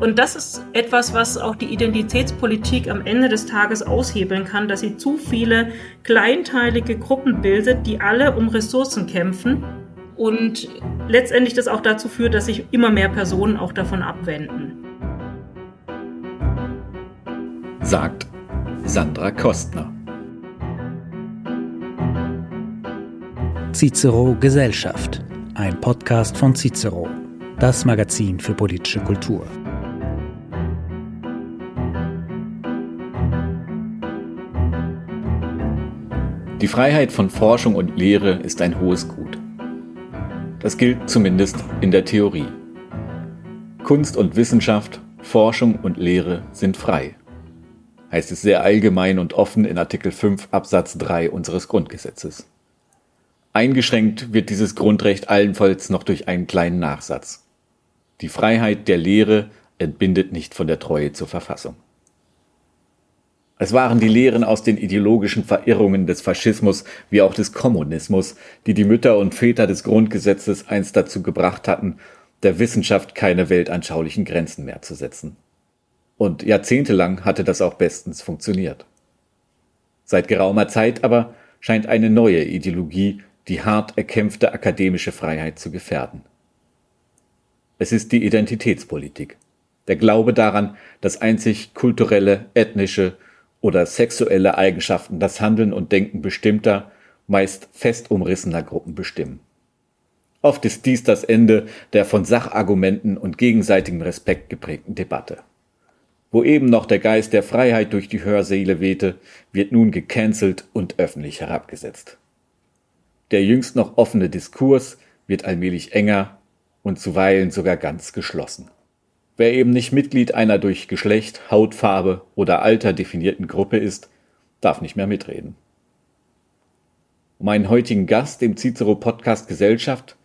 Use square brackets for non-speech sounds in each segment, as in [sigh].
Und das ist etwas, was auch die Identitätspolitik am Ende des Tages aushebeln kann, dass sie zu viele kleinteilige Gruppen bildet, die alle um Ressourcen kämpfen und letztendlich das auch dazu führt, dass sich immer mehr Personen auch davon abwenden. Sagt Sandra Kostner. Cicero Gesellschaft, ein Podcast von Cicero, das Magazin für politische Kultur. Die Freiheit von Forschung und Lehre ist ein hohes Gut. Das gilt zumindest in der Theorie. Kunst und Wissenschaft, Forschung und Lehre sind frei. Heißt es sehr allgemein und offen in Artikel 5 Absatz 3 unseres Grundgesetzes. Eingeschränkt wird dieses Grundrecht allenfalls noch durch einen kleinen Nachsatz. Die Freiheit der Lehre entbindet nicht von der Treue zur Verfassung. Es waren die Lehren aus den ideologischen Verirrungen des Faschismus wie auch des Kommunismus, die die Mütter und Väter des Grundgesetzes einst dazu gebracht hatten, der Wissenschaft keine weltanschaulichen Grenzen mehr zu setzen. Und jahrzehntelang hatte das auch bestens funktioniert. Seit geraumer Zeit aber scheint eine neue Ideologie die hart erkämpfte akademische Freiheit zu gefährden. Es ist die Identitätspolitik, der Glaube daran, dass einzig kulturelle, ethnische oder sexuelle Eigenschaften das Handeln und Denken bestimmter, meist fest umrissener Gruppen bestimmen. Oft ist dies das Ende der von Sachargumenten und gegenseitigem Respekt geprägten Debatte. Wo eben noch der Geist der Freiheit durch die Hörsäle wehte, wird nun gecancelt und öffentlich herabgesetzt. Der jüngst noch offene Diskurs wird allmählich enger und zuweilen sogar ganz geschlossen. Wer eben nicht Mitglied einer durch Geschlecht, Hautfarbe oder Alter definierten Gruppe ist, darf nicht mehr mitreden. Meinen heutigen Gast im Cicero Podcast Gesellschaft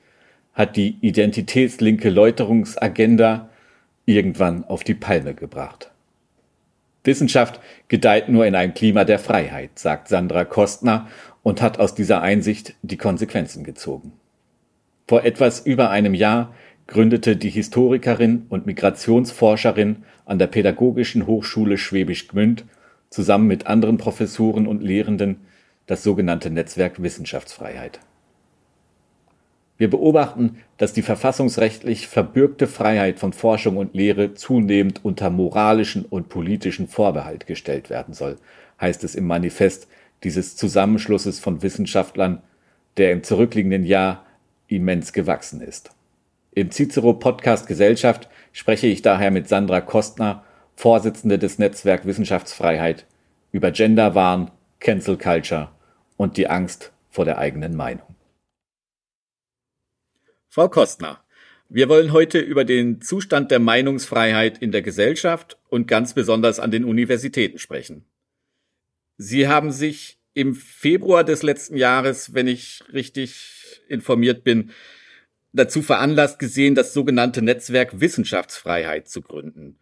hat die identitätslinke Läuterungsagenda irgendwann auf die Palme gebracht. Wissenschaft gedeiht nur in einem Klima der Freiheit, sagt Sandra Kostner und hat aus dieser Einsicht die Konsequenzen gezogen. Vor etwas über einem Jahr gründete die Historikerin und Migrationsforscherin an der Pädagogischen Hochschule Schwäbisch Gmünd zusammen mit anderen Professoren und Lehrenden das sogenannte Netzwerk Wissenschaftsfreiheit. Wir beobachten, dass die verfassungsrechtlich verbürgte Freiheit von Forschung und Lehre zunehmend unter moralischen und politischen Vorbehalt gestellt werden soll, heißt es im Manifest dieses Zusammenschlusses von Wissenschaftlern, der im zurückliegenden Jahr immens gewachsen ist. Im Cicero Podcast Gesellschaft spreche ich daher mit Sandra Kostner, Vorsitzende des Netzwerk Wissenschaftsfreiheit, über Genderwahn, Cancel Culture und die Angst vor der eigenen Meinung. Frau Kostner, wir wollen heute über den Zustand der Meinungsfreiheit in der Gesellschaft und ganz besonders an den Universitäten sprechen. Sie haben sich im Februar des letzten Jahres, wenn ich richtig informiert bin, dazu veranlasst gesehen, das sogenannte Netzwerk Wissenschaftsfreiheit zu gründen.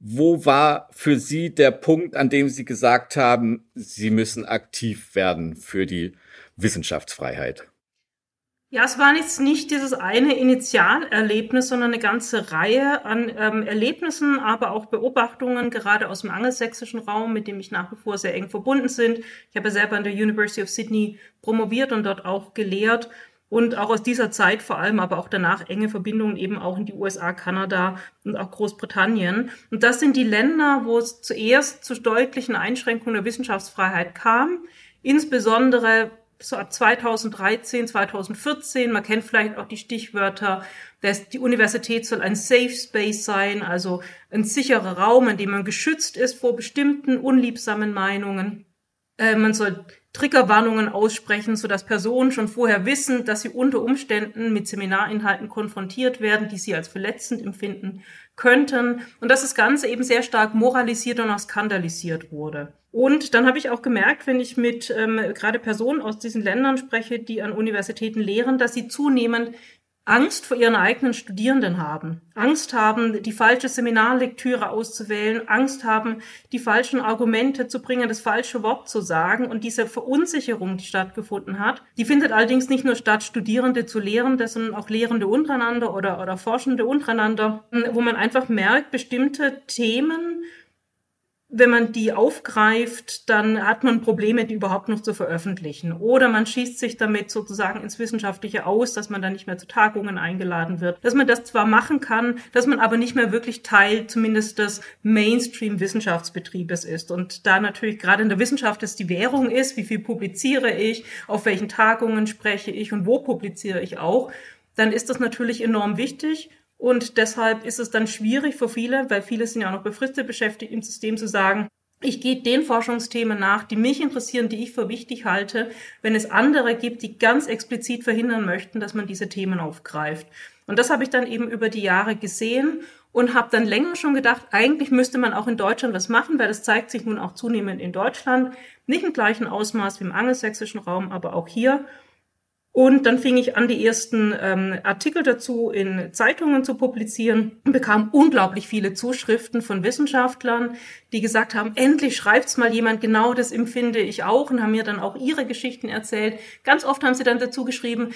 Wo war für Sie der Punkt, an dem Sie gesagt haben, Sie müssen aktiv werden für die Wissenschaftsfreiheit? Ja, es war jetzt nicht dieses eine Initialerlebnis, sondern eine ganze Reihe an ähm, Erlebnissen, aber auch Beobachtungen, gerade aus dem angelsächsischen Raum, mit dem ich nach wie vor sehr eng verbunden sind. Ich habe selber an der University of Sydney promoviert und dort auch gelehrt und auch aus dieser Zeit vor allem, aber auch danach enge Verbindungen eben auch in die USA, Kanada und auch Großbritannien. Und das sind die Länder, wo es zuerst zu deutlichen Einschränkungen der Wissenschaftsfreiheit kam, insbesondere so ab 2013, 2014, man kennt vielleicht auch die Stichwörter, dass die Universität soll ein Safe Space sein, also ein sicherer Raum, in dem man geschützt ist vor bestimmten unliebsamen Meinungen. Äh, man soll Triggerwarnungen aussprechen, sodass Personen schon vorher wissen, dass sie unter Umständen mit Seminarinhalten konfrontiert werden, die sie als verletzend empfinden könnten. Und dass das Ganze eben sehr stark moralisiert und auch skandalisiert wurde. Und dann habe ich auch gemerkt, wenn ich mit ähm, gerade Personen aus diesen Ländern spreche, die an Universitäten lehren, dass sie zunehmend Angst vor ihren eigenen Studierenden haben, Angst haben, die falsche Seminarlektüre auszuwählen, Angst haben, die falschen Argumente zu bringen, das falsche Wort zu sagen. Und diese Verunsicherung, die stattgefunden hat, die findet allerdings nicht nur statt, Studierende zu Lehrende, sondern auch Lehrende untereinander oder, oder Forschende untereinander, wo man einfach merkt, bestimmte Themen wenn man die aufgreift, dann hat man Probleme, die überhaupt noch zu veröffentlichen. Oder man schießt sich damit sozusagen ins Wissenschaftliche aus, dass man dann nicht mehr zu Tagungen eingeladen wird. Dass man das zwar machen kann, dass man aber nicht mehr wirklich Teil zumindest des Mainstream-Wissenschaftsbetriebes ist. Und da natürlich gerade in der Wissenschaft es die Währung ist, wie viel publiziere ich, auf welchen Tagungen spreche ich und wo publiziere ich auch, dann ist das natürlich enorm wichtig. Und deshalb ist es dann schwierig für viele, weil viele sind ja auch noch befristet beschäftigt im System zu sagen, ich gehe den Forschungsthemen nach, die mich interessieren, die ich für wichtig halte, wenn es andere gibt, die ganz explizit verhindern möchten, dass man diese Themen aufgreift. Und das habe ich dann eben über die Jahre gesehen und habe dann länger schon gedacht, eigentlich müsste man auch in Deutschland was machen, weil das zeigt sich nun auch zunehmend in Deutschland, nicht im gleichen Ausmaß wie im angelsächsischen Raum, aber auch hier. Und dann fing ich an, die ersten ähm, Artikel dazu in Zeitungen zu publizieren, bekam unglaublich viele Zuschriften von Wissenschaftlern, die gesagt haben, endlich schreibt's mal jemand, genau das empfinde ich auch und haben mir dann auch ihre Geschichten erzählt. Ganz oft haben sie dann dazu geschrieben,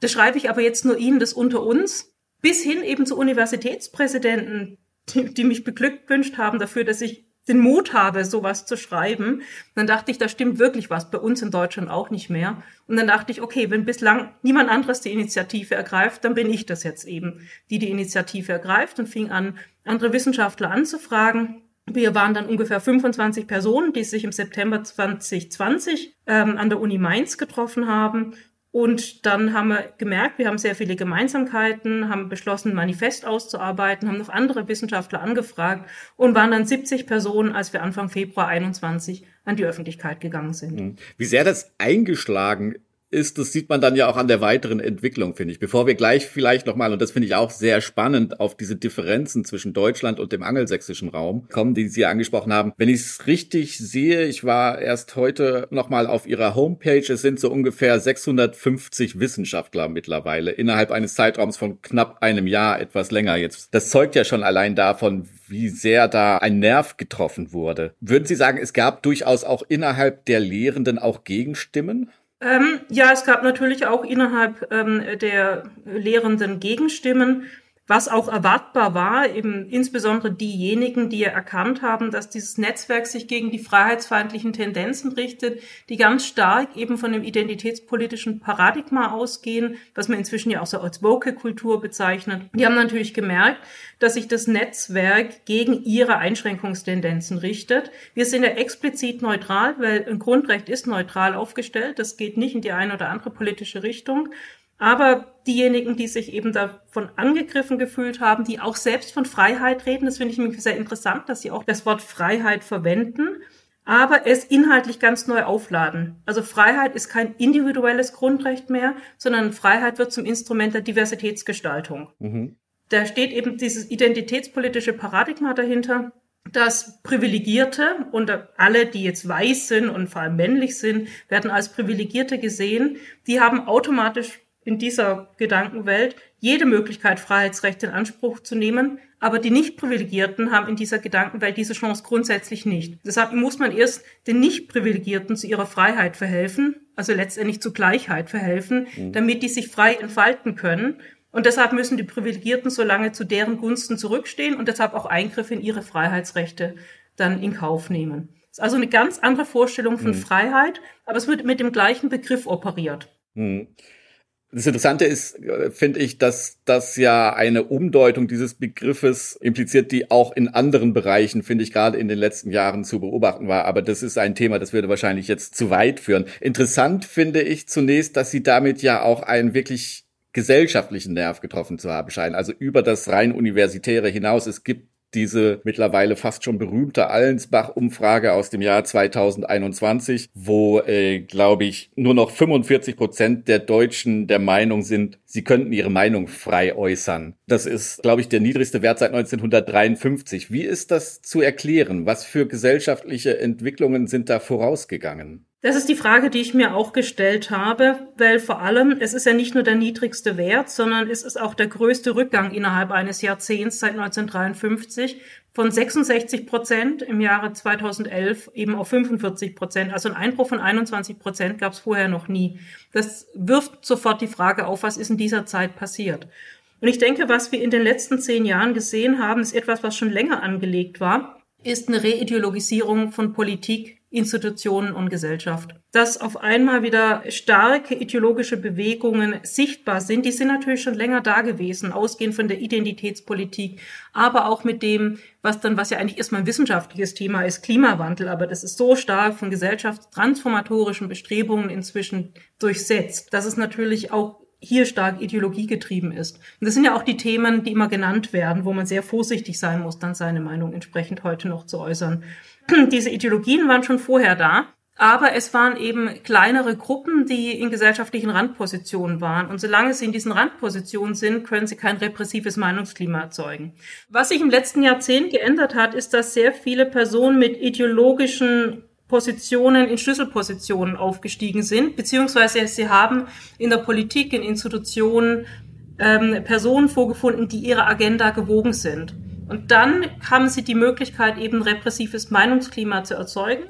das schreibe ich aber jetzt nur Ihnen, das unter uns, bis hin eben zu Universitätspräsidenten, die, die mich beglückwünscht haben dafür, dass ich den Mut habe, sowas zu schreiben. dann dachte ich, da stimmt wirklich was bei uns in Deutschland auch nicht mehr. Und dann dachte ich, okay, wenn bislang niemand anderes die Initiative ergreift, dann bin ich das jetzt eben, die die Initiative ergreift und fing an, andere Wissenschaftler anzufragen. Wir waren dann ungefähr 25 Personen, die sich im September 2020 ähm, an der Uni Mainz getroffen haben und dann haben wir gemerkt, wir haben sehr viele Gemeinsamkeiten, haben beschlossen, ein Manifest auszuarbeiten, haben noch andere Wissenschaftler angefragt und waren dann 70 Personen, als wir Anfang Februar 21 an die Öffentlichkeit gegangen sind. Hm. Wie sehr das eingeschlagen ist, das sieht man dann ja auch an der weiteren Entwicklung, finde ich. Bevor wir gleich vielleicht nochmal, und das finde ich auch sehr spannend, auf diese Differenzen zwischen Deutschland und dem angelsächsischen Raum kommen, die Sie angesprochen haben. Wenn ich es richtig sehe, ich war erst heute nochmal auf Ihrer Homepage, es sind so ungefähr 650 Wissenschaftler mittlerweile innerhalb eines Zeitraums von knapp einem Jahr, etwas länger jetzt. Das zeugt ja schon allein davon, wie sehr da ein Nerv getroffen wurde. Würden Sie sagen, es gab durchaus auch innerhalb der Lehrenden auch Gegenstimmen? Ähm, ja, es gab natürlich auch innerhalb ähm, der Lehrenden Gegenstimmen. Was auch erwartbar war, eben insbesondere diejenigen, die erkannt haben, dass dieses Netzwerk sich gegen die freiheitsfeindlichen Tendenzen richtet, die ganz stark eben von dem identitätspolitischen Paradigma ausgehen, was man inzwischen ja auch so als Woke-Kultur bezeichnet. Die haben natürlich gemerkt, dass sich das Netzwerk gegen ihre Einschränkungstendenzen richtet. Wir sind ja explizit neutral, weil ein Grundrecht ist neutral aufgestellt. Das geht nicht in die eine oder andere politische Richtung. Aber diejenigen, die sich eben davon angegriffen gefühlt haben, die auch selbst von Freiheit reden, das finde ich nämlich sehr interessant, dass sie auch das Wort Freiheit verwenden, aber es inhaltlich ganz neu aufladen. Also Freiheit ist kein individuelles Grundrecht mehr, sondern Freiheit wird zum Instrument der Diversitätsgestaltung. Mhm. Da steht eben dieses identitätspolitische Paradigma dahinter, dass Privilegierte und alle, die jetzt weiß sind und vor allem männlich sind, werden als Privilegierte gesehen. Die haben automatisch in dieser Gedankenwelt jede Möglichkeit, Freiheitsrechte in Anspruch zu nehmen, aber die Nicht-Privilegierten haben in dieser Gedankenwelt diese Chance grundsätzlich nicht. Deshalb muss man erst den Nicht-Privilegierten zu ihrer Freiheit verhelfen, also letztendlich zu Gleichheit verhelfen, mhm. damit die sich frei entfalten können. Und deshalb müssen die Privilegierten so lange zu deren Gunsten zurückstehen und deshalb auch Eingriffe in ihre Freiheitsrechte dann in Kauf nehmen. Das ist also eine ganz andere Vorstellung von mhm. Freiheit, aber es wird mit dem gleichen Begriff operiert. Mhm. Das Interessante ist, äh, finde ich, dass das ja eine Umdeutung dieses Begriffes impliziert, die auch in anderen Bereichen, finde ich, gerade in den letzten Jahren zu beobachten war. Aber das ist ein Thema, das würde wahrscheinlich jetzt zu weit führen. Interessant finde ich zunächst, dass sie damit ja auch einen wirklich gesellschaftlichen Nerv getroffen zu haben scheinen. Also über das rein universitäre hinaus. Es gibt diese mittlerweile fast schon berühmte Allensbach-Umfrage aus dem Jahr 2021, wo, äh, glaube ich, nur noch 45 Prozent der Deutschen der Meinung sind, sie könnten ihre Meinung frei äußern. Das ist, glaube ich, der niedrigste Wert seit 1953. Wie ist das zu erklären? Was für gesellschaftliche Entwicklungen sind da vorausgegangen? Das ist die Frage, die ich mir auch gestellt habe, weil vor allem es ist ja nicht nur der niedrigste Wert, sondern es ist auch der größte Rückgang innerhalb eines Jahrzehnts seit 1953 von 66 Prozent im Jahre 2011 eben auf 45 Prozent. Also ein Einbruch von 21 Prozent gab es vorher noch nie. Das wirft sofort die Frage auf, was ist in dieser Zeit passiert. Und ich denke, was wir in den letzten zehn Jahren gesehen haben, ist etwas, was schon länger angelegt war, ist eine Reideologisierung von Politik Institutionen und Gesellschaft. Dass auf einmal wieder starke ideologische Bewegungen sichtbar sind, die sind natürlich schon länger da gewesen, ausgehend von der Identitätspolitik, aber auch mit dem, was dann, was ja eigentlich erstmal ein wissenschaftliches Thema ist, Klimawandel, aber das ist so stark von gesellschaftstransformatorischen Bestrebungen inzwischen durchsetzt, dass es natürlich auch hier stark ideologiegetrieben ist. Und das sind ja auch die Themen, die immer genannt werden, wo man sehr vorsichtig sein muss, dann seine Meinung entsprechend heute noch zu äußern. [clears throat] diese Ideologien waren schon vorher da, aber es waren eben kleinere Gruppen, die in gesellschaftlichen Randpositionen waren. Und solange sie in diesen Randpositionen sind, können sie kein repressives Meinungsklima erzeugen. Was sich im letzten Jahrzehnt geändert hat, ist, dass sehr viele Personen mit ideologischen Positionen in Schlüsselpositionen aufgestiegen sind, beziehungsweise sie haben in der Politik, in Institutionen ähm, Personen vorgefunden, die ihrer Agenda gewogen sind. Und dann haben sie die Möglichkeit, eben repressives Meinungsklima zu erzeugen,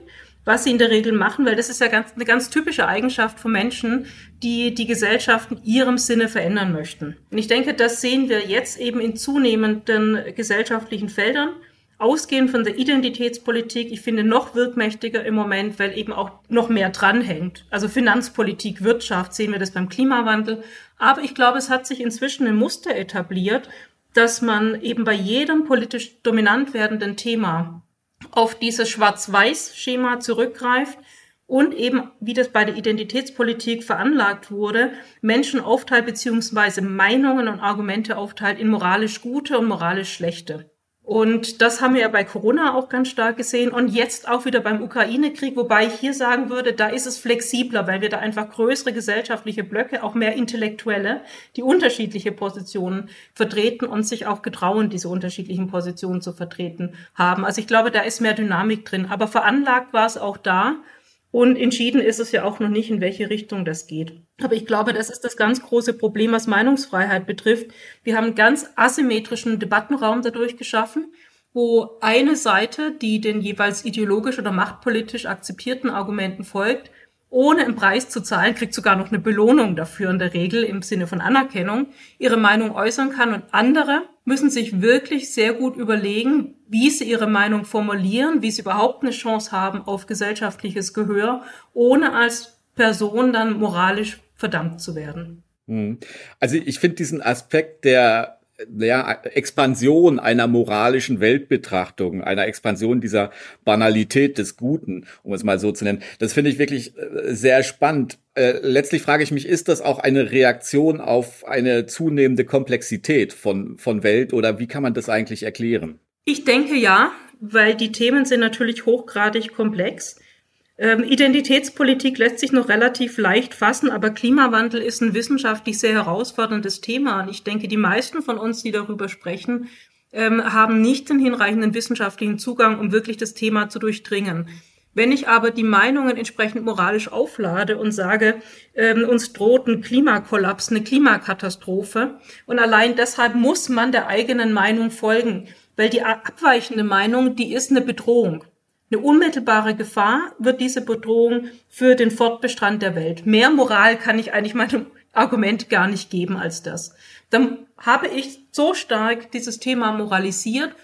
was sie in der Regel machen, weil das ist ja ganz, eine ganz typische Eigenschaft von Menschen, die die Gesellschaft in ihrem Sinne verändern möchten. Und ich denke, das sehen wir jetzt eben in zunehmenden gesellschaftlichen Feldern. Ausgehend von der Identitätspolitik, ich finde noch wirkmächtiger im Moment, weil eben auch noch mehr dranhängt. Also Finanzpolitik, Wirtschaft, sehen wir das beim Klimawandel. Aber ich glaube, es hat sich inzwischen ein Muster etabliert, dass man eben bei jedem politisch dominant werdenden Thema auf dieses Schwarz-Weiß-Schema zurückgreift und eben, wie das bei der Identitätspolitik veranlagt wurde, Menschen aufteilt beziehungsweise Meinungen und Argumente aufteilt in moralisch gute und moralisch schlechte. Und das haben wir ja bei Corona auch ganz stark gesehen und jetzt auch wieder beim Ukraine-Krieg, wobei ich hier sagen würde, da ist es flexibler, weil wir da einfach größere gesellschaftliche Blöcke, auch mehr Intellektuelle, die unterschiedliche Positionen vertreten und sich auch getrauen, diese unterschiedlichen Positionen zu vertreten haben. Also ich glaube, da ist mehr Dynamik drin. Aber veranlagt war es auch da. Und entschieden ist es ja auch noch nicht, in welche Richtung das geht. Aber ich glaube, das ist das ganz große Problem, was Meinungsfreiheit betrifft. Wir haben einen ganz asymmetrischen Debattenraum dadurch geschaffen, wo eine Seite, die den jeweils ideologisch oder machtpolitisch akzeptierten Argumenten folgt, ohne einen Preis zu zahlen, kriegt sogar noch eine Belohnung dafür in der Regel im Sinne von Anerkennung, ihre Meinung äußern kann und andere müssen sich wirklich sehr gut überlegen, wie sie ihre Meinung formulieren, wie sie überhaupt eine Chance haben auf gesellschaftliches Gehör, ohne als Person dann moralisch verdammt zu werden. Hm. Also ich finde diesen Aspekt der ja, Expansion einer moralischen Weltbetrachtung, einer Expansion dieser Banalität des Guten, um es mal so zu nennen. Das finde ich wirklich äh, sehr spannend. Äh, letztlich frage ich mich, ist das auch eine Reaktion auf eine zunehmende Komplexität von, von Welt oder wie kann man das eigentlich erklären? Ich denke ja, weil die Themen sind natürlich hochgradig komplex. Ähm, Identitätspolitik lässt sich noch relativ leicht fassen, aber Klimawandel ist ein wissenschaftlich sehr herausforderndes Thema. Und ich denke, die meisten von uns, die darüber sprechen, ähm, haben nicht den hinreichenden wissenschaftlichen Zugang, um wirklich das Thema zu durchdringen. Wenn ich aber die Meinungen entsprechend moralisch auflade und sage, ähm, uns droht ein Klimakollaps, eine Klimakatastrophe und allein deshalb muss man der eigenen Meinung folgen, weil die abweichende Meinung, die ist eine Bedrohung. Eine unmittelbare Gefahr wird diese Bedrohung für den Fortbestand der Welt. Mehr Moral kann ich eigentlich meinem Argument gar nicht geben als das. Dann habe ich so stark dieses Thema moralisiert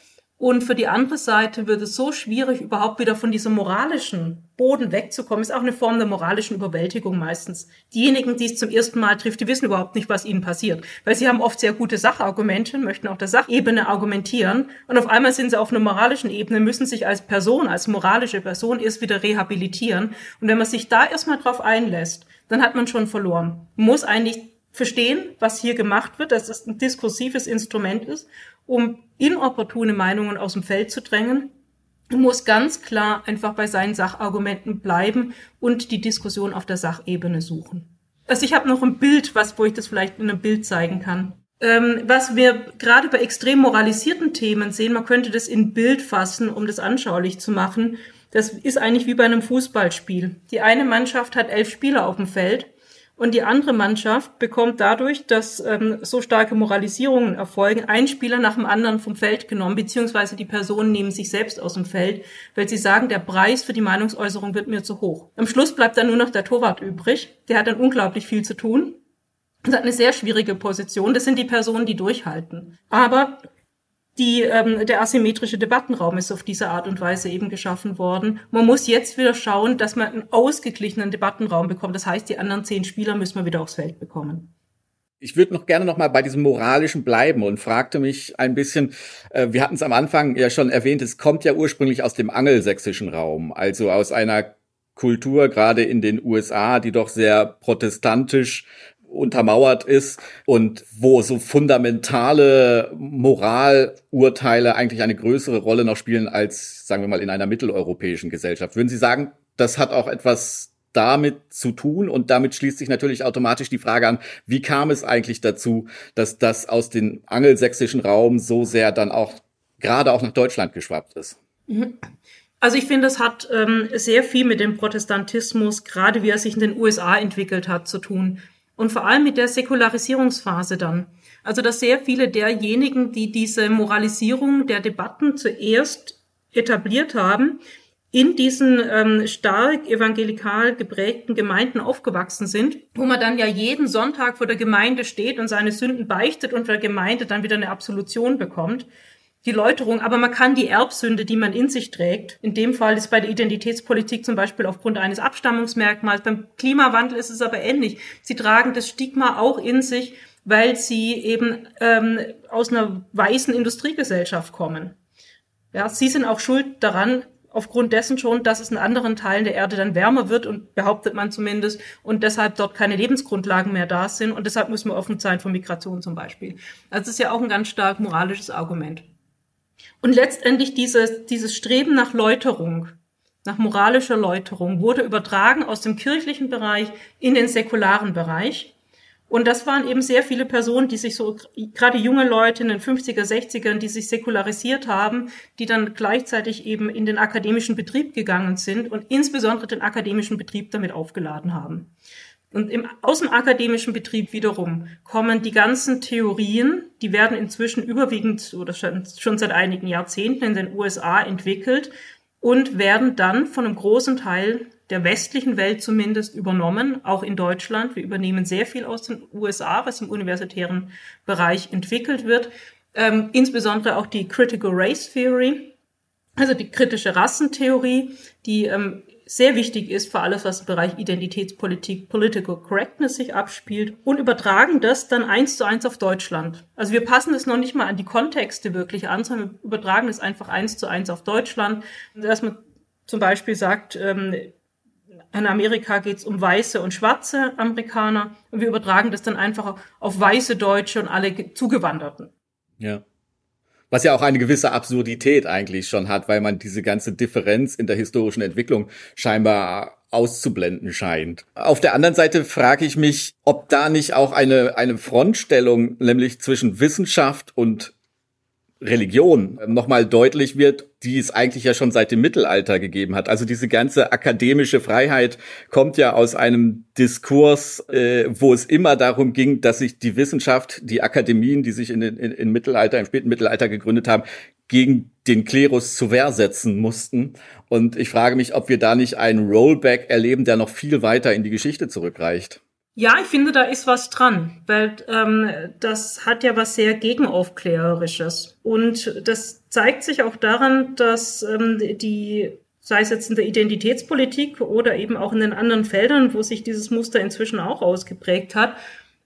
und für die andere Seite wird es so schwierig, überhaupt wieder von diesem moralischen Boden wegzukommen. Ist auch eine Form der moralischen Überwältigung meistens. Diejenigen, die es zum ersten Mal trifft, die wissen überhaupt nicht, was ihnen passiert. Weil sie haben oft sehr gute Sachargumente, möchten auf der Sachebene argumentieren. Und auf einmal sind sie auf einer moralischen Ebene, müssen sich als Person, als moralische Person erst wieder rehabilitieren. Und wenn man sich da erstmal drauf einlässt, dann hat man schon verloren. Man muss eigentlich verstehen, was hier gemacht wird, dass es ein diskursives Instrument ist um inopportune Meinungen aus dem Feld zu drängen, muss ganz klar einfach bei seinen Sachargumenten bleiben und die Diskussion auf der Sachebene suchen. Also ich habe noch ein Bild, was, wo ich das vielleicht in einem Bild zeigen kann. Ähm, was wir gerade bei extrem moralisierten Themen sehen, man könnte das in Bild fassen, um das anschaulich zu machen. Das ist eigentlich wie bei einem Fußballspiel. Die eine Mannschaft hat elf Spieler auf dem Feld und die andere Mannschaft bekommt dadurch, dass ähm, so starke Moralisierungen erfolgen, ein Spieler nach dem anderen vom Feld genommen, beziehungsweise die Personen nehmen sich selbst aus dem Feld, weil sie sagen, der Preis für die Meinungsäußerung wird mir zu hoch. Am Schluss bleibt dann nur noch der Torwart übrig. Der hat dann unglaublich viel zu tun. Das hat eine sehr schwierige Position. Das sind die Personen, die durchhalten. Aber die, ähm, der asymmetrische Debattenraum ist auf diese Art und Weise eben geschaffen worden. Man muss jetzt wieder schauen, dass man einen ausgeglichenen Debattenraum bekommt. Das heißt, die anderen zehn Spieler müssen wir wieder aufs Feld bekommen. Ich würde noch gerne noch mal bei diesem moralischen bleiben und fragte mich ein bisschen, äh, wir hatten es am Anfang ja schon erwähnt, es kommt ja ursprünglich aus dem angelsächsischen Raum, also aus einer Kultur gerade in den USA, die doch sehr protestantisch untermauert ist und wo so fundamentale Moralurteile eigentlich eine größere Rolle noch spielen als, sagen wir mal, in einer mitteleuropäischen Gesellschaft. Würden Sie sagen, das hat auch etwas damit zu tun und damit schließt sich natürlich automatisch die Frage an, wie kam es eigentlich dazu, dass das aus dem angelsächsischen Raum so sehr dann auch gerade auch nach Deutschland geschwappt ist? Also ich finde, es hat ähm, sehr viel mit dem Protestantismus, gerade wie er sich in den USA entwickelt hat, zu tun. Und vor allem mit der Säkularisierungsphase dann. Also dass sehr viele derjenigen, die diese Moralisierung der Debatten zuerst etabliert haben, in diesen ähm, stark evangelikal geprägten Gemeinden aufgewachsen sind, wo man dann ja jeden Sonntag vor der Gemeinde steht und seine Sünden beichtet und der Gemeinde dann wieder eine Absolution bekommt die Läuterung, aber man kann die Erbsünde, die man in sich trägt, in dem Fall ist bei der Identitätspolitik zum Beispiel aufgrund eines Abstammungsmerkmals, beim Klimawandel ist es aber ähnlich. Sie tragen das Stigma auch in sich, weil sie eben ähm, aus einer weißen Industriegesellschaft kommen. Ja, sie sind auch schuld daran, aufgrund dessen schon, dass es in anderen Teilen der Erde dann wärmer wird und behauptet man zumindest und deshalb dort keine Lebensgrundlagen mehr da sind und deshalb müssen wir offen sein für Migration zum Beispiel. Also das ist ja auch ein ganz stark moralisches Argument. Und letztendlich dieses, dieses Streben nach Läuterung, nach moralischer Läuterung, wurde übertragen aus dem kirchlichen Bereich in den säkularen Bereich. Und das waren eben sehr viele Personen, die sich so, gerade junge Leute in den 50er, 60ern, die sich säkularisiert haben, die dann gleichzeitig eben in den akademischen Betrieb gegangen sind und insbesondere den akademischen Betrieb damit aufgeladen haben. Und im, aus dem akademischen Betrieb wiederum kommen die ganzen Theorien, die werden inzwischen überwiegend oder schon, schon seit einigen Jahrzehnten in den USA entwickelt und werden dann von einem großen Teil der westlichen Welt zumindest übernommen, auch in Deutschland. Wir übernehmen sehr viel aus den USA, was im universitären Bereich entwickelt wird. Ähm, insbesondere auch die Critical Race Theory, also die kritische Rassentheorie, die ähm, sehr wichtig ist für alles, was im Bereich Identitätspolitik, Political Correctness sich abspielt und übertragen das dann eins zu eins auf Deutschland. Also wir passen es noch nicht mal an die Kontexte wirklich an, sondern wir übertragen es einfach eins zu eins auf Deutschland. Dass man zum Beispiel sagt, ähm, in Amerika geht es um weiße und schwarze Amerikaner und wir übertragen das dann einfach auf weiße Deutsche und alle Zugewanderten. Ja. Was ja auch eine gewisse Absurdität eigentlich schon hat, weil man diese ganze Differenz in der historischen Entwicklung scheinbar auszublenden scheint. Auf der anderen Seite frage ich mich, ob da nicht auch eine, eine Frontstellung, nämlich zwischen Wissenschaft und Religion nochmal deutlich wird, die es eigentlich ja schon seit dem Mittelalter gegeben hat. Also diese ganze akademische Freiheit kommt ja aus einem Diskurs, äh, wo es immer darum ging, dass sich die Wissenschaft, die Akademien, die sich in, in, in Mittelalter, im späten Mittelalter gegründet haben, gegen den Klerus zu Wehr setzen mussten. Und ich frage mich, ob wir da nicht einen Rollback erleben, der noch viel weiter in die Geschichte zurückreicht. Ja, ich finde, da ist was dran, weil ähm, das hat ja was sehr Gegenaufklärerisches. Und das zeigt sich auch daran, dass ähm, die, sei es jetzt in der Identitätspolitik oder eben auch in den anderen Feldern, wo sich dieses Muster inzwischen auch ausgeprägt hat,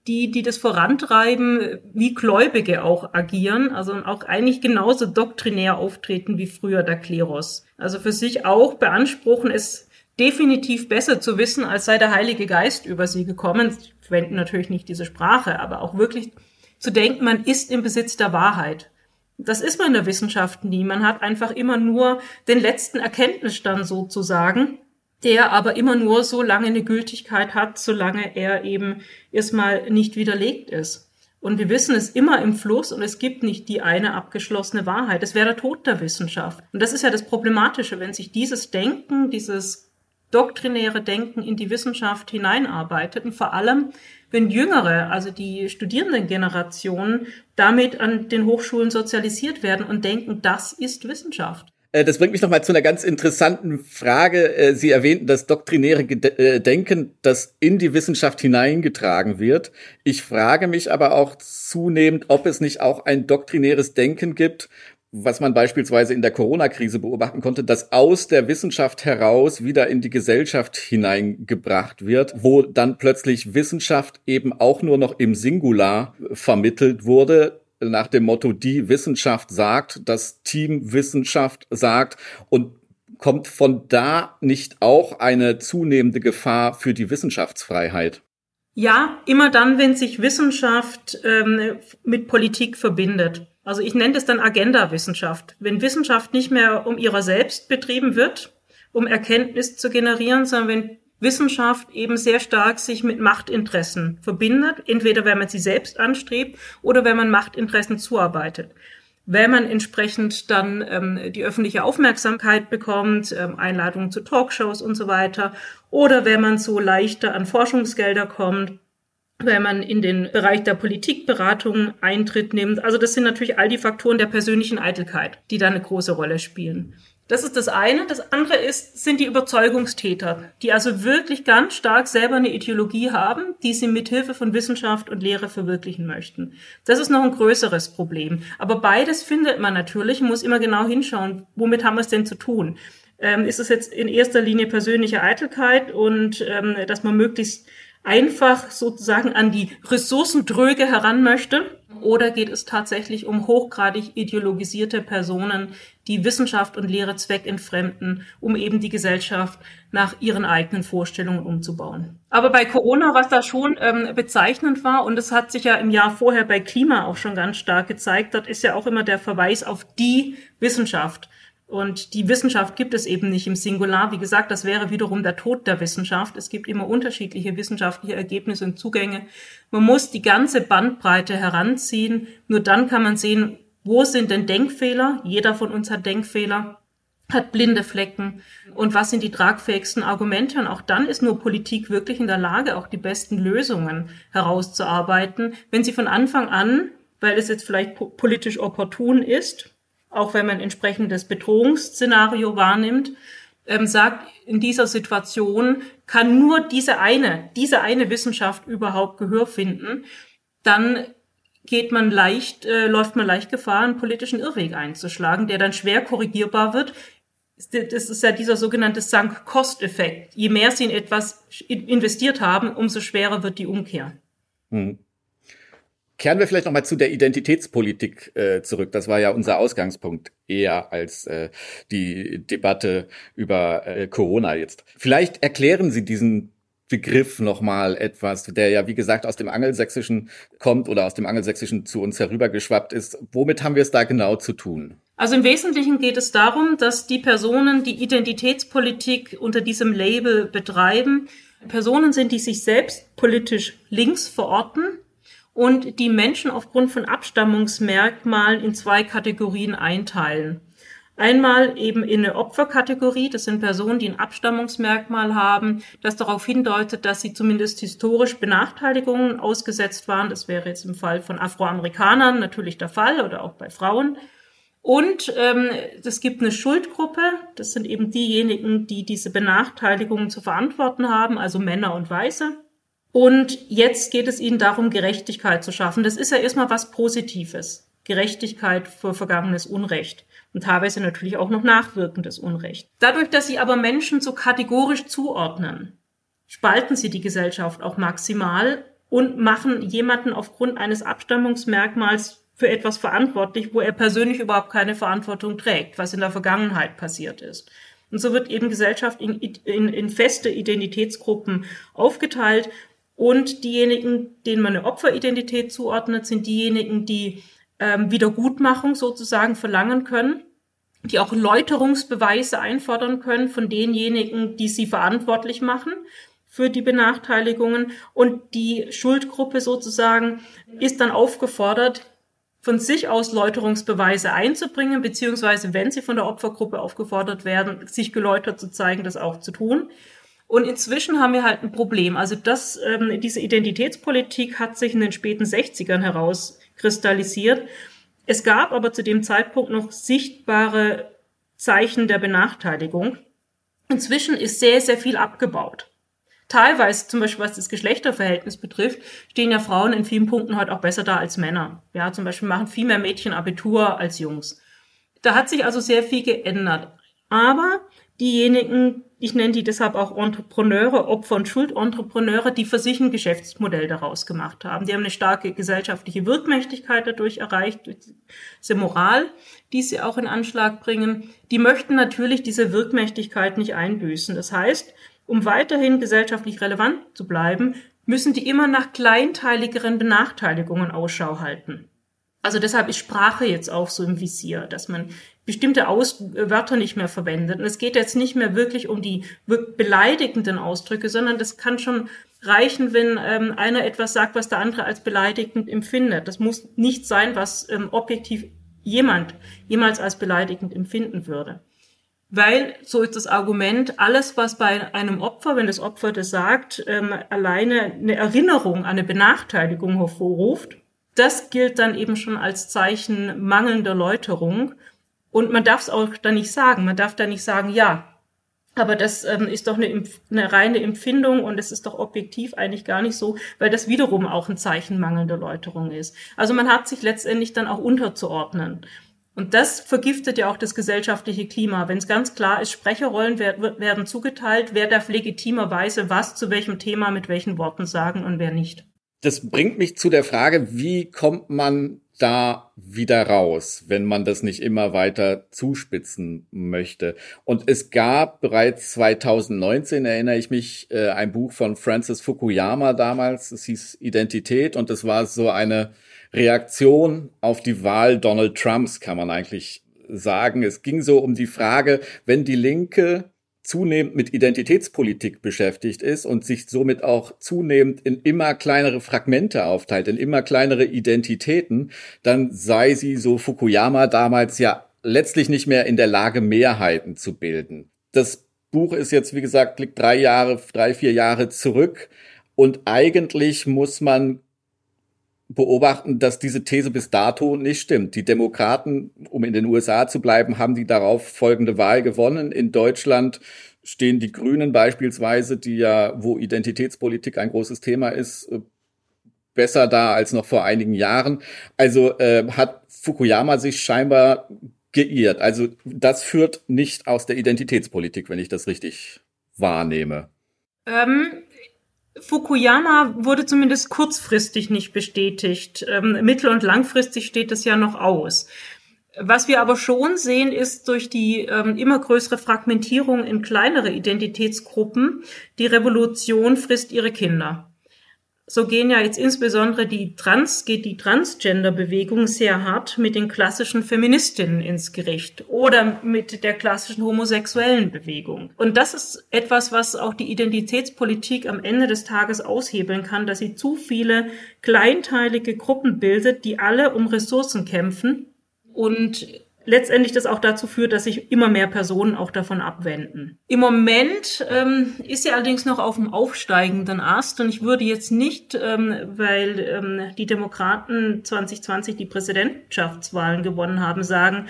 die, die das vorantreiben, wie Gläubige auch agieren, also auch eigentlich genauso doktrinär auftreten wie früher der Klerus. Also für sich auch beanspruchen, es definitiv besser zu wissen, als sei der Heilige Geist über sie gekommen. Sie verwenden natürlich nicht diese Sprache, aber auch wirklich zu denken, man ist im Besitz der Wahrheit. Das ist man in der Wissenschaft nie. Man hat einfach immer nur den letzten Erkenntnisstand sozusagen, der aber immer nur so lange eine Gültigkeit hat, solange er eben erstmal nicht widerlegt ist. Und wir wissen es immer im Fluss und es gibt nicht die eine abgeschlossene Wahrheit. Es wäre der Tod der Wissenschaft. Und das ist ja das Problematische, wenn sich dieses Denken, dieses doktrinäre Denken in die Wissenschaft hineinarbeitet und vor allem, wenn Jüngere, also die Studierendengenerationen, damit an den Hochschulen sozialisiert werden und denken, das ist Wissenschaft. Äh, das bringt mich nochmal zu einer ganz interessanten Frage. Äh, Sie erwähnten das doktrinäre äh, Denken, das in die Wissenschaft hineingetragen wird. Ich frage mich aber auch zunehmend, ob es nicht auch ein doktrinäres Denken gibt, was man beispielsweise in der Corona-Krise beobachten konnte, dass aus der Wissenschaft heraus wieder in die Gesellschaft hineingebracht wird, wo dann plötzlich Wissenschaft eben auch nur noch im Singular vermittelt wurde, nach dem Motto, die Wissenschaft sagt, das Team Wissenschaft sagt und kommt von da nicht auch eine zunehmende Gefahr für die Wissenschaftsfreiheit? Ja, immer dann, wenn sich Wissenschaft ähm, mit Politik verbindet. Also ich nenne das dann Agenda-Wissenschaft. Wenn Wissenschaft nicht mehr um ihrer selbst betrieben wird, um Erkenntnis zu generieren, sondern wenn Wissenschaft eben sehr stark sich mit Machtinteressen verbindet, entweder wenn man sie selbst anstrebt oder wenn man Machtinteressen zuarbeitet. Wenn man entsprechend dann ähm, die öffentliche Aufmerksamkeit bekommt, ähm, Einladungen zu Talkshows und so weiter, oder wenn man so leichter an Forschungsgelder kommt, wenn man in den Bereich der Politikberatung Eintritt nimmt. Also das sind natürlich all die Faktoren der persönlichen Eitelkeit, die da eine große Rolle spielen. Das ist das eine. Das andere ist, sind die Überzeugungstäter, die also wirklich ganz stark selber eine Ideologie haben, die sie mithilfe von Wissenschaft und Lehre verwirklichen möchten. Das ist noch ein größeres Problem. Aber beides findet man natürlich, muss immer genau hinschauen, womit haben wir es denn zu tun? Ähm, ist es jetzt in erster Linie persönliche Eitelkeit und ähm, dass man möglichst einfach sozusagen an die Ressourcendröge heran möchte? Oder geht es tatsächlich um hochgradig ideologisierte Personen, die Wissenschaft und Lehre zweckentfremden, um eben die Gesellschaft nach ihren eigenen Vorstellungen umzubauen? Aber bei Corona, was da schon ähm, bezeichnend war, und es hat sich ja im Jahr vorher bei Klima auch schon ganz stark gezeigt, dort ist ja auch immer der Verweis auf die Wissenschaft. Und die Wissenschaft gibt es eben nicht im Singular. Wie gesagt, das wäre wiederum der Tod der Wissenschaft. Es gibt immer unterschiedliche wissenschaftliche Ergebnisse und Zugänge. Man muss die ganze Bandbreite heranziehen. Nur dann kann man sehen, wo sind denn Denkfehler? Jeder von uns hat Denkfehler, hat blinde Flecken. Und was sind die tragfähigsten Argumente? Und auch dann ist nur Politik wirklich in der Lage, auch die besten Lösungen herauszuarbeiten, wenn sie von Anfang an, weil es jetzt vielleicht politisch opportun ist, auch wenn man entsprechendes Bedrohungsszenario wahrnimmt, ähm, sagt, in dieser Situation kann nur diese eine, diese eine Wissenschaft überhaupt Gehör finden, dann geht man leicht, äh, läuft man leicht Gefahr, einen politischen Irrweg einzuschlagen, der dann schwer korrigierbar wird. Das ist ja dieser sogenannte Sunk-Cost-Effekt. Je mehr Sie in etwas investiert haben, umso schwerer wird die Umkehr. Hm. Kehren wir vielleicht nochmal zu der Identitätspolitik äh, zurück. Das war ja unser Ausgangspunkt eher als äh, die Debatte über äh, Corona jetzt. Vielleicht erklären Sie diesen Begriff nochmal etwas, der ja, wie gesagt, aus dem Angelsächsischen kommt oder aus dem Angelsächsischen zu uns herübergeschwappt ist. Womit haben wir es da genau zu tun? Also im Wesentlichen geht es darum, dass die Personen, die Identitätspolitik unter diesem Label betreiben, Personen sind, die sich selbst politisch links verorten und die Menschen aufgrund von Abstammungsmerkmalen in zwei Kategorien einteilen. Einmal eben in eine Opferkategorie, das sind Personen, die ein Abstammungsmerkmal haben, das darauf hindeutet, dass sie zumindest historisch Benachteiligungen ausgesetzt waren. Das wäre jetzt im Fall von Afroamerikanern natürlich der Fall oder auch bei Frauen. Und ähm, es gibt eine Schuldgruppe, das sind eben diejenigen, die diese Benachteiligungen zu verantworten haben, also Männer und Weiße. Und jetzt geht es ihnen darum, Gerechtigkeit zu schaffen. Das ist ja erstmal was Positives. Gerechtigkeit für vergangenes Unrecht und teilweise natürlich auch noch nachwirkendes Unrecht. Dadurch, dass sie aber Menschen so kategorisch zuordnen, spalten sie die Gesellschaft auch maximal und machen jemanden aufgrund eines Abstammungsmerkmals für etwas verantwortlich, wo er persönlich überhaupt keine Verantwortung trägt, was in der Vergangenheit passiert ist. Und so wird eben Gesellschaft in, in, in feste Identitätsgruppen aufgeteilt und diejenigen, denen man eine Opferidentität zuordnet, sind diejenigen, die ähm, Wiedergutmachung sozusagen verlangen können, die auch Läuterungsbeweise einfordern können von denjenigen, die sie verantwortlich machen für die Benachteiligungen und die Schuldgruppe sozusagen ist dann aufgefordert, von sich aus Läuterungsbeweise einzubringen, beziehungsweise wenn sie von der Opfergruppe aufgefordert werden, sich geläutert zu zeigen, das auch zu tun. Und inzwischen haben wir halt ein Problem. Also das, ähm, diese Identitätspolitik hat sich in den späten 60ern herauskristallisiert. Es gab aber zu dem Zeitpunkt noch sichtbare Zeichen der Benachteiligung. Inzwischen ist sehr, sehr viel abgebaut. Teilweise, zum Beispiel was das Geschlechterverhältnis betrifft, stehen ja Frauen in vielen Punkten heute auch besser da als Männer. Ja, zum Beispiel machen viel mehr Mädchen Abitur als Jungs. Da hat sich also sehr viel geändert. Aber diejenigen, ich nenne die deshalb auch Entrepreneure, Opfer- und Schuldentrepreneure, die für sich ein Geschäftsmodell daraus gemacht haben. Die haben eine starke gesellschaftliche Wirkmächtigkeit dadurch erreicht, diese Moral, die sie auch in Anschlag bringen. Die möchten natürlich diese Wirkmächtigkeit nicht einbüßen. Das heißt, um weiterhin gesellschaftlich relevant zu bleiben, müssen die immer nach kleinteiligeren Benachteiligungen Ausschau halten. Also deshalb ist Sprache jetzt auch so im Visier, dass man bestimmte Aus Wörter nicht mehr verwendet. Und es geht jetzt nicht mehr wirklich um die beleidigenden Ausdrücke, sondern das kann schon reichen, wenn ähm, einer etwas sagt, was der andere als beleidigend empfindet. Das muss nicht sein, was ähm, objektiv jemand jemals als beleidigend empfinden würde. Weil, so ist das Argument, alles, was bei einem Opfer, wenn das Opfer das sagt, ähm, alleine eine Erinnerung an eine Benachteiligung hervorruft, das gilt dann eben schon als Zeichen mangelnder Läuterung. Und man darf es auch da nicht sagen. Man darf da nicht sagen, ja, aber das ähm, ist doch eine, eine reine Empfindung und es ist doch objektiv eigentlich gar nicht so, weil das wiederum auch ein Zeichen mangelnder Läuterung ist. Also man hat sich letztendlich dann auch unterzuordnen. Und das vergiftet ja auch das gesellschaftliche Klima. Wenn es ganz klar ist, Sprecherrollen werden zugeteilt, wer darf legitimerweise was zu welchem Thema mit welchen Worten sagen und wer nicht. Das bringt mich zu der Frage, wie kommt man da wieder raus, wenn man das nicht immer weiter zuspitzen möchte. Und es gab bereits 2019, erinnere ich mich, äh, ein Buch von Francis Fukuyama damals, es hieß Identität und es war so eine Reaktion auf die Wahl Donald Trumps, kann man eigentlich sagen. Es ging so um die Frage, wenn die Linke zunehmend mit Identitätspolitik beschäftigt ist und sich somit auch zunehmend in immer kleinere Fragmente aufteilt, in immer kleinere Identitäten, dann sei sie, so Fukuyama damals, ja letztlich nicht mehr in der Lage, Mehrheiten zu bilden. Das Buch ist jetzt, wie gesagt, liegt drei Jahre, drei, vier Jahre zurück. Und eigentlich muss man beobachten, dass diese These bis dato nicht stimmt. Die Demokraten, um in den USA zu bleiben, haben die darauf folgende Wahl gewonnen. In Deutschland stehen die Grünen beispielsweise, die ja, wo Identitätspolitik ein großes Thema ist, äh, besser da als noch vor einigen Jahren. Also äh, hat Fukuyama sich scheinbar geirrt. Also das führt nicht aus der Identitätspolitik, wenn ich das richtig wahrnehme. Ähm, Fukuyama wurde zumindest kurzfristig nicht bestätigt. Ähm, mittel- und langfristig steht es ja noch aus. Was wir aber schon sehen, ist durch die ähm, immer größere Fragmentierung in kleinere Identitätsgruppen, die Revolution frisst ihre Kinder so gehen ja jetzt insbesondere die Trans, geht die Transgender-Bewegung sehr hart mit den klassischen Feministinnen ins Gericht oder mit der klassischen homosexuellen Bewegung. Und das ist etwas, was auch die Identitätspolitik am Ende des Tages aushebeln kann, dass sie zu viele kleinteilige Gruppen bildet, die alle um Ressourcen kämpfen und letztendlich das auch dazu führt, dass sich immer mehr Personen auch davon abwenden. Im Moment ähm, ist sie allerdings noch auf dem aufsteigenden Ast und ich würde jetzt nicht, ähm, weil ähm, die Demokraten 2020 die Präsidentschaftswahlen gewonnen haben, sagen,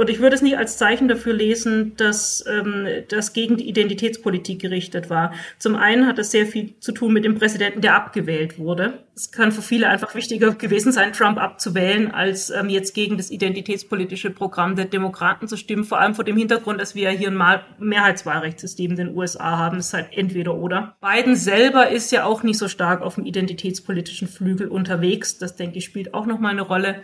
und ich würde es nicht als Zeichen dafür lesen, dass ähm, das gegen die Identitätspolitik gerichtet war. Zum einen hat das sehr viel zu tun mit dem Präsidenten, der abgewählt wurde. Es kann für viele einfach wichtiger gewesen sein, Trump abzuwählen, als ähm, jetzt gegen das identitätspolitische Programm der Demokraten zu stimmen. Vor allem vor dem Hintergrund, dass wir hier ein Mehrheitswahlrechtssystem in den USA haben. Es ist halt entweder oder. Biden selber ist ja auch nicht so stark auf dem identitätspolitischen Flügel unterwegs. Das, denke ich, spielt auch nochmal eine Rolle.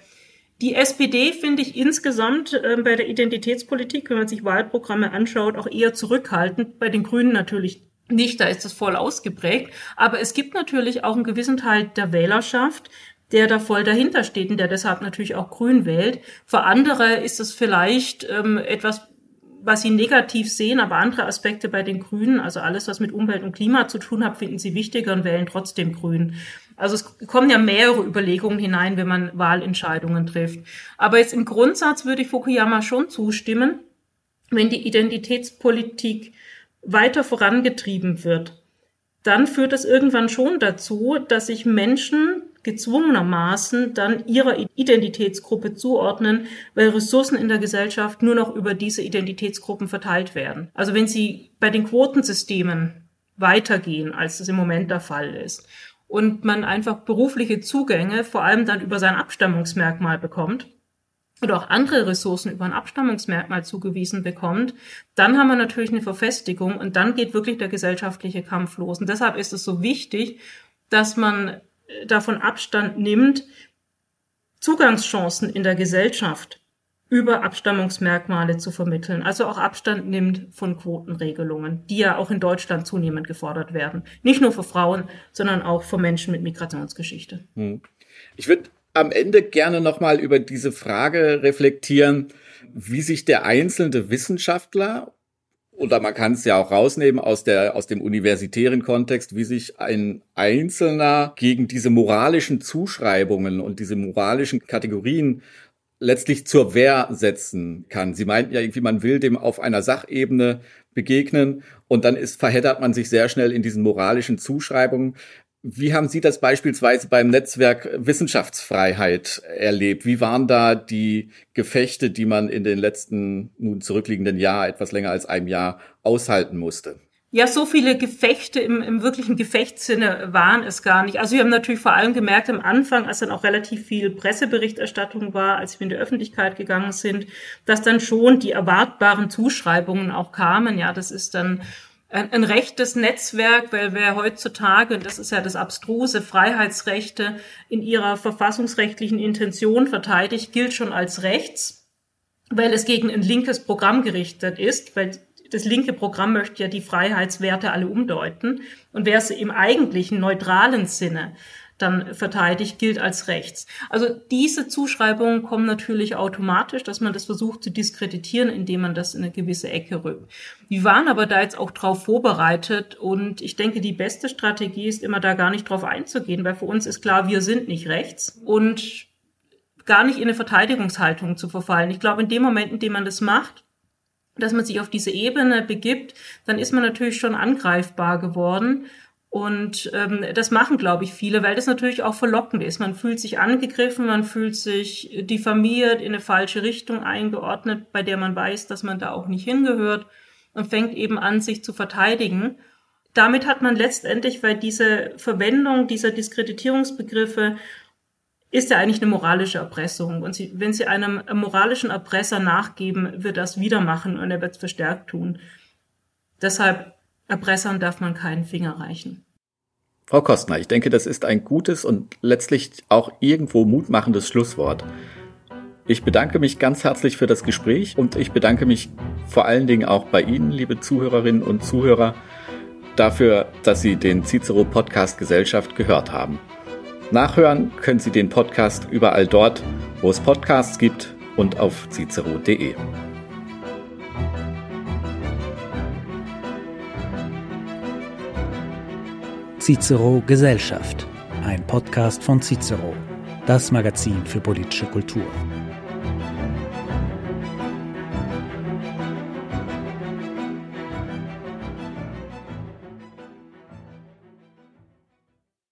Die SPD finde ich insgesamt äh, bei der Identitätspolitik, wenn man sich Wahlprogramme anschaut, auch eher zurückhaltend. Bei den Grünen natürlich nicht, da ist das voll ausgeprägt. Aber es gibt natürlich auch einen gewissen Teil der Wählerschaft, der da voll dahinter steht und der deshalb natürlich auch grün wählt. Für andere ist es vielleicht ähm, etwas, was sie negativ sehen, aber andere Aspekte bei den Grünen, also alles, was mit Umwelt und Klima zu tun hat, finden sie wichtiger und wählen trotzdem Grün. Also es kommen ja mehrere Überlegungen hinein, wenn man Wahlentscheidungen trifft. Aber jetzt im Grundsatz würde ich Fukuyama schon zustimmen, wenn die Identitätspolitik weiter vorangetrieben wird, dann führt das irgendwann schon dazu, dass sich Menschen gezwungenermaßen dann ihrer Identitätsgruppe zuordnen, weil Ressourcen in der Gesellschaft nur noch über diese Identitätsgruppen verteilt werden. Also wenn sie bei den Quotensystemen weitergehen, als es im Moment der Fall ist, und man einfach berufliche Zugänge vor allem dann über sein Abstammungsmerkmal bekommt, oder auch andere Ressourcen über ein Abstammungsmerkmal zugewiesen bekommt, dann haben wir natürlich eine Verfestigung und dann geht wirklich der gesellschaftliche Kampf los. Und deshalb ist es so wichtig, dass man äh, davon Abstand nimmt, Zugangschancen in der Gesellschaft über Abstammungsmerkmale zu vermitteln. Also auch Abstand nimmt von Quotenregelungen, die ja auch in Deutschland zunehmend gefordert werden. Nicht nur für Frauen, sondern auch für Menschen mit Migrationsgeschichte. Hm. Ich würde am Ende gerne nochmal über diese Frage reflektieren, wie sich der einzelne Wissenschaftler oder man kann es ja auch rausnehmen aus der aus dem universitären Kontext, wie sich ein Einzelner gegen diese moralischen Zuschreibungen und diese moralischen Kategorien letztlich zur Wehr setzen kann. Sie meinten ja irgendwie, man will dem auf einer Sachebene begegnen und dann ist verheddert man sich sehr schnell in diesen moralischen Zuschreibungen. Wie haben Sie das beispielsweise beim Netzwerk Wissenschaftsfreiheit erlebt? Wie waren da die Gefechte, die man in den letzten nun zurückliegenden Jahr, etwas länger als einem Jahr, aushalten musste? Ja, so viele Gefechte im, im wirklichen Gefechtssinne waren es gar nicht. Also wir haben natürlich vor allem gemerkt am Anfang, als dann auch relativ viel Presseberichterstattung war, als wir in die Öffentlichkeit gegangen sind, dass dann schon die erwartbaren Zuschreibungen auch kamen. Ja, das ist dann ein, ein rechtes Netzwerk, weil wer heutzutage, und das ist ja das abstruse, Freiheitsrechte in ihrer verfassungsrechtlichen Intention verteidigt, gilt schon als rechts, weil es gegen ein linkes Programm gerichtet ist, weil das linke Programm möchte ja die Freiheitswerte alle umdeuten. Und wer es im eigentlichen neutralen Sinne dann verteidigt, gilt als rechts. Also diese Zuschreibungen kommen natürlich automatisch, dass man das versucht zu diskreditieren, indem man das in eine gewisse Ecke rückt. Wir waren aber da jetzt auch drauf vorbereitet und ich denke, die beste Strategie ist immer da gar nicht drauf einzugehen, weil für uns ist klar, wir sind nicht rechts und gar nicht in eine Verteidigungshaltung zu verfallen. Ich glaube, in dem Moment, in dem man das macht, dass man sich auf diese Ebene begibt, dann ist man natürlich schon angreifbar geworden. Und ähm, das machen, glaube ich, viele, weil das natürlich auch verlockend ist. Man fühlt sich angegriffen, man fühlt sich diffamiert, in eine falsche Richtung eingeordnet, bei der man weiß, dass man da auch nicht hingehört und fängt eben an, sich zu verteidigen. Damit hat man letztendlich, weil diese Verwendung dieser Diskreditierungsbegriffe ist ja eigentlich eine moralische Erpressung. Und sie, wenn Sie einem moralischen Erpresser nachgeben, wird er das wieder machen und er wird es verstärkt tun. Deshalb Erpressern darf man keinen Finger reichen. Frau Kostner, ich denke, das ist ein gutes und letztlich auch irgendwo mutmachendes Schlusswort. Ich bedanke mich ganz herzlich für das Gespräch und ich bedanke mich vor allen Dingen auch bei Ihnen, liebe Zuhörerinnen und Zuhörer, dafür, dass Sie den Cicero Podcast Gesellschaft gehört haben. Nachhören können Sie den Podcast überall dort, wo es Podcasts gibt und auf cicero.de. Cicero Gesellschaft, ein Podcast von Cicero, das Magazin für politische Kultur.